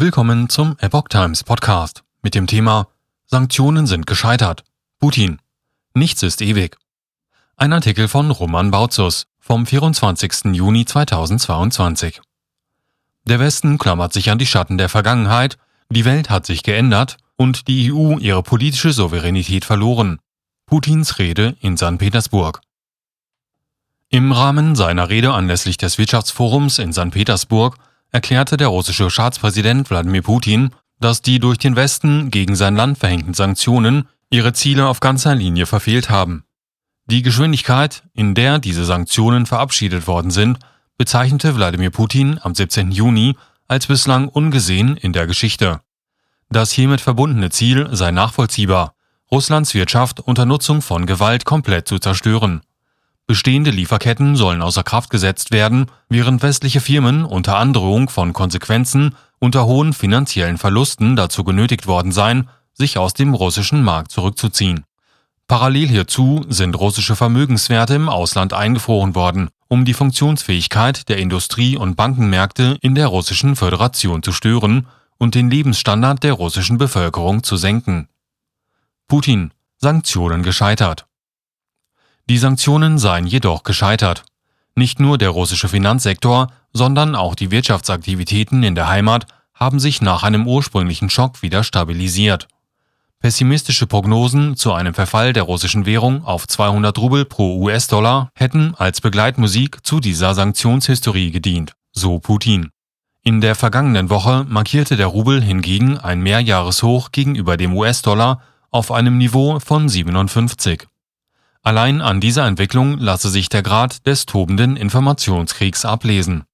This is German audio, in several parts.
Willkommen zum Epoch Times Podcast mit dem Thema Sanktionen sind gescheitert. Putin. Nichts ist ewig. Ein Artikel von Roman Bautzus vom 24. Juni 2022. Der Westen klammert sich an die Schatten der Vergangenheit, die Welt hat sich geändert und die EU ihre politische Souveränität verloren. Putins Rede in St. Petersburg. Im Rahmen seiner Rede anlässlich des Wirtschaftsforums in St. Petersburg erklärte der russische Staatspräsident Wladimir Putin, dass die durch den Westen gegen sein Land verhängten Sanktionen ihre Ziele auf ganzer Linie verfehlt haben. Die Geschwindigkeit, in der diese Sanktionen verabschiedet worden sind, bezeichnete Wladimir Putin am 17. Juni als bislang ungesehen in der Geschichte. Das hiermit verbundene Ziel sei nachvollziehbar, Russlands Wirtschaft unter Nutzung von Gewalt komplett zu zerstören. Bestehende Lieferketten sollen außer Kraft gesetzt werden, während westliche Firmen unter Androhung von Konsequenzen unter hohen finanziellen Verlusten dazu genötigt worden seien, sich aus dem russischen Markt zurückzuziehen. Parallel hierzu sind russische Vermögenswerte im Ausland eingefroren worden, um die Funktionsfähigkeit der Industrie- und Bankenmärkte in der russischen Föderation zu stören und den Lebensstandard der russischen Bevölkerung zu senken. Putin Sanktionen gescheitert. Die Sanktionen seien jedoch gescheitert. Nicht nur der russische Finanzsektor, sondern auch die Wirtschaftsaktivitäten in der Heimat haben sich nach einem ursprünglichen Schock wieder stabilisiert. Pessimistische Prognosen zu einem Verfall der russischen Währung auf 200 Rubel pro US-Dollar hätten als Begleitmusik zu dieser Sanktionshistorie gedient, so Putin. In der vergangenen Woche markierte der Rubel hingegen ein Mehrjahreshoch gegenüber dem US-Dollar auf einem Niveau von 57. Allein an dieser Entwicklung lasse sich der Grad des tobenden Informationskriegs ablesen.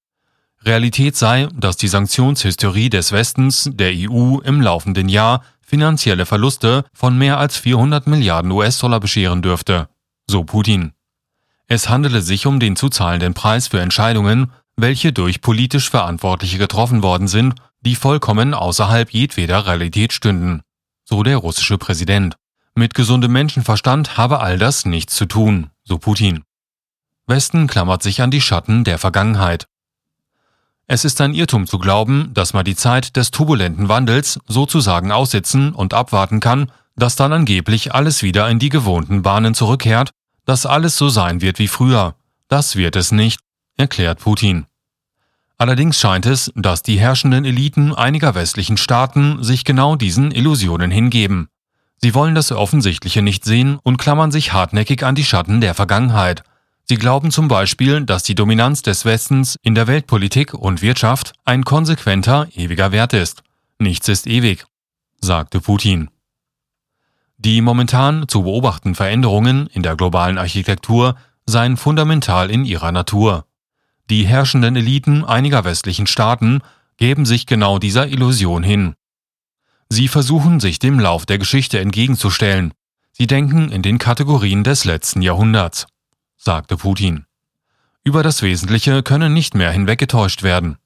Realität sei, dass die Sanktionshysterie des Westens der EU im laufenden Jahr finanzielle Verluste von mehr als 400 Milliarden US-Dollar bescheren dürfte, so Putin. Es handele sich um den zu zahlenden Preis für Entscheidungen, welche durch politisch Verantwortliche getroffen worden sind, die vollkommen außerhalb jedweder Realität stünden, so der russische Präsident. Mit gesundem Menschenverstand habe all das nichts zu tun, so Putin. Westen klammert sich an die Schatten der Vergangenheit. Es ist ein Irrtum zu glauben, dass man die Zeit des turbulenten Wandels sozusagen aussitzen und abwarten kann, dass dann angeblich alles wieder in die gewohnten Bahnen zurückkehrt, dass alles so sein wird wie früher. Das wird es nicht, erklärt Putin. Allerdings scheint es, dass die herrschenden Eliten einiger westlichen Staaten sich genau diesen Illusionen hingeben. Sie wollen das Offensichtliche nicht sehen und klammern sich hartnäckig an die Schatten der Vergangenheit. Sie glauben zum Beispiel, dass die Dominanz des Westens in der Weltpolitik und Wirtschaft ein konsequenter, ewiger Wert ist. Nichts ist ewig, sagte Putin. Die momentan zu beobachten Veränderungen in der globalen Architektur seien fundamental in ihrer Natur. Die herrschenden Eliten einiger westlichen Staaten geben sich genau dieser Illusion hin. Sie versuchen sich dem Lauf der Geschichte entgegenzustellen. Sie denken in den Kategorien des letzten Jahrhunderts, sagte Putin. Über das Wesentliche können nicht mehr hinweggetäuscht werden.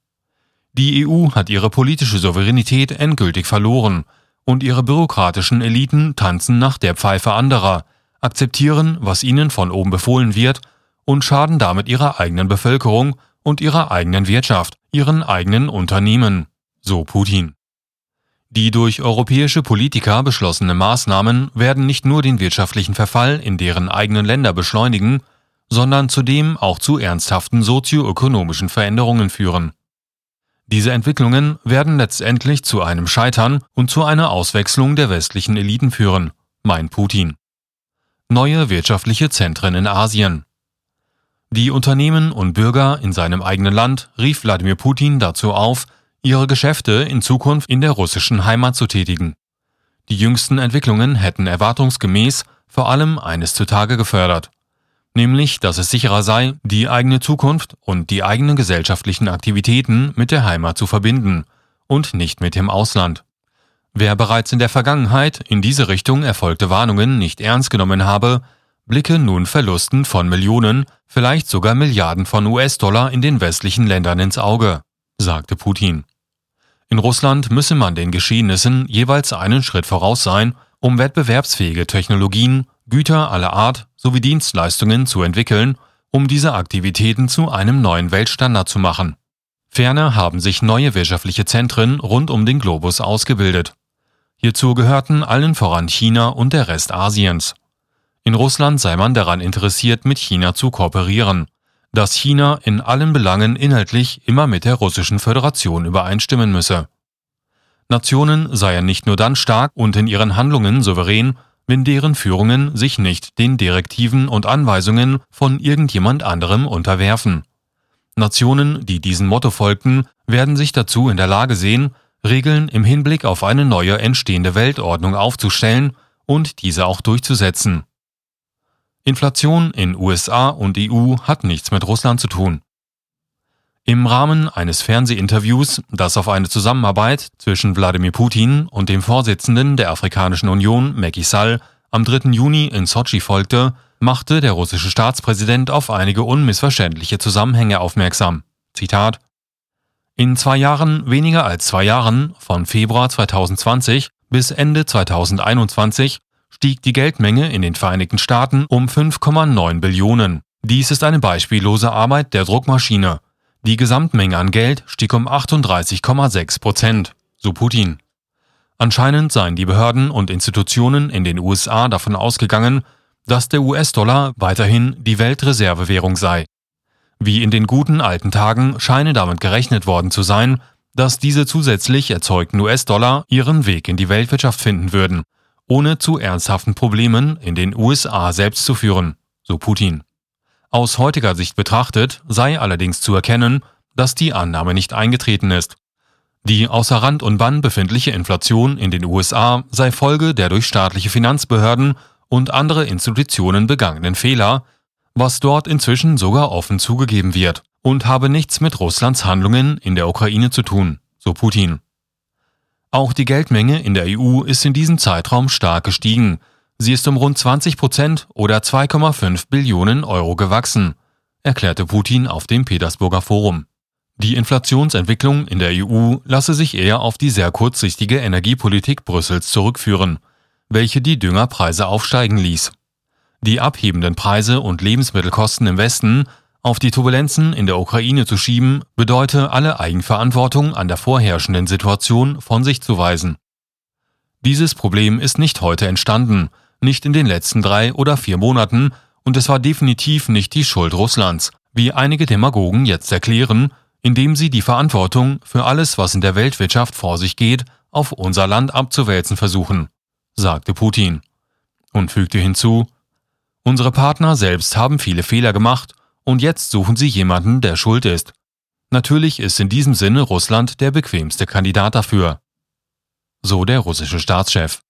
Die EU hat ihre politische Souveränität endgültig verloren und ihre bürokratischen Eliten tanzen nach der Pfeife anderer, akzeptieren, was ihnen von oben befohlen wird und schaden damit ihrer eigenen Bevölkerung und ihrer eigenen Wirtschaft, ihren eigenen Unternehmen, so Putin. Die durch europäische Politiker beschlossenen Maßnahmen werden nicht nur den wirtschaftlichen Verfall in deren eigenen Länder beschleunigen, sondern zudem auch zu ernsthaften sozioökonomischen Veränderungen führen. Diese Entwicklungen werden letztendlich zu einem Scheitern und zu einer Auswechslung der westlichen Eliten führen, meint Putin. Neue wirtschaftliche Zentren in Asien. Die Unternehmen und Bürger in seinem eigenen Land rief Wladimir Putin dazu auf, ihre Geschäfte in Zukunft in der russischen Heimat zu tätigen. Die jüngsten Entwicklungen hätten erwartungsgemäß vor allem eines zutage gefördert, nämlich dass es sicherer sei, die eigene Zukunft und die eigenen gesellschaftlichen Aktivitäten mit der Heimat zu verbinden und nicht mit dem Ausland. Wer bereits in der Vergangenheit in diese Richtung erfolgte Warnungen nicht ernst genommen habe, blicke nun Verlusten von Millionen, vielleicht sogar Milliarden von US-Dollar in den westlichen Ländern ins Auge, sagte Putin. In Russland müsse man den Geschehnissen jeweils einen Schritt voraus sein, um wettbewerbsfähige Technologien, Güter aller Art sowie Dienstleistungen zu entwickeln, um diese Aktivitäten zu einem neuen Weltstandard zu machen. Ferner haben sich neue wirtschaftliche Zentren rund um den Globus ausgebildet. Hierzu gehörten allen voran China und der Rest Asiens. In Russland sei man daran interessiert, mit China zu kooperieren, dass China in allen Belangen inhaltlich immer mit der russischen Föderation übereinstimmen müsse. Nationen seien nicht nur dann stark und in ihren Handlungen souverän, wenn deren Führungen sich nicht den Direktiven und Anweisungen von irgendjemand anderem unterwerfen. Nationen, die diesem Motto folgten, werden sich dazu in der Lage sehen, Regeln im Hinblick auf eine neue entstehende Weltordnung aufzustellen und diese auch durchzusetzen. Inflation in USA und EU hat nichts mit Russland zu tun. Im Rahmen eines Fernsehinterviews, das auf eine Zusammenarbeit zwischen Wladimir Putin und dem Vorsitzenden der Afrikanischen Union, Macky Sall, am 3. Juni in Sochi folgte, machte der russische Staatspräsident auf einige unmissverständliche Zusammenhänge aufmerksam. Zitat In zwei Jahren, weniger als zwei Jahren, von Februar 2020 bis Ende 2021, stieg die Geldmenge in den Vereinigten Staaten um 5,9 Billionen. Dies ist eine beispiellose Arbeit der Druckmaschine. Die Gesamtmenge an Geld stieg um 38,6 Prozent, so Putin. Anscheinend seien die Behörden und Institutionen in den USA davon ausgegangen, dass der US-Dollar weiterhin die Weltreservewährung sei. Wie in den guten alten Tagen scheine damit gerechnet worden zu sein, dass diese zusätzlich erzeugten US-Dollar ihren Weg in die Weltwirtschaft finden würden, ohne zu ernsthaften Problemen in den USA selbst zu führen, so Putin. Aus heutiger Sicht betrachtet sei allerdings zu erkennen, dass die Annahme nicht eingetreten ist. Die außer Rand und Bann befindliche Inflation in den USA sei Folge der durch staatliche Finanzbehörden und andere Institutionen begangenen Fehler, was dort inzwischen sogar offen zugegeben wird, und habe nichts mit Russlands Handlungen in der Ukraine zu tun, so Putin. Auch die Geldmenge in der EU ist in diesem Zeitraum stark gestiegen. Sie ist um rund 20 Prozent oder 2,5 Billionen Euro gewachsen, erklärte Putin auf dem Petersburger Forum. Die Inflationsentwicklung in der EU lasse sich eher auf die sehr kurzsichtige Energiepolitik Brüssels zurückführen welche die Düngerpreise aufsteigen ließ. Die abhebenden Preise und Lebensmittelkosten im Westen auf die Turbulenzen in der Ukraine zu schieben, bedeute alle Eigenverantwortung an der vorherrschenden Situation von sich zu weisen. Dieses Problem ist nicht heute entstanden, nicht in den letzten drei oder vier Monaten, und es war definitiv nicht die Schuld Russlands, wie einige Demagogen jetzt erklären, indem sie die Verantwortung für alles, was in der Weltwirtschaft vor sich geht, auf unser Land abzuwälzen versuchen sagte Putin und fügte hinzu, Unsere Partner selbst haben viele Fehler gemacht und jetzt suchen sie jemanden, der schuld ist. Natürlich ist in diesem Sinne Russland der bequemste Kandidat dafür. So der russische Staatschef.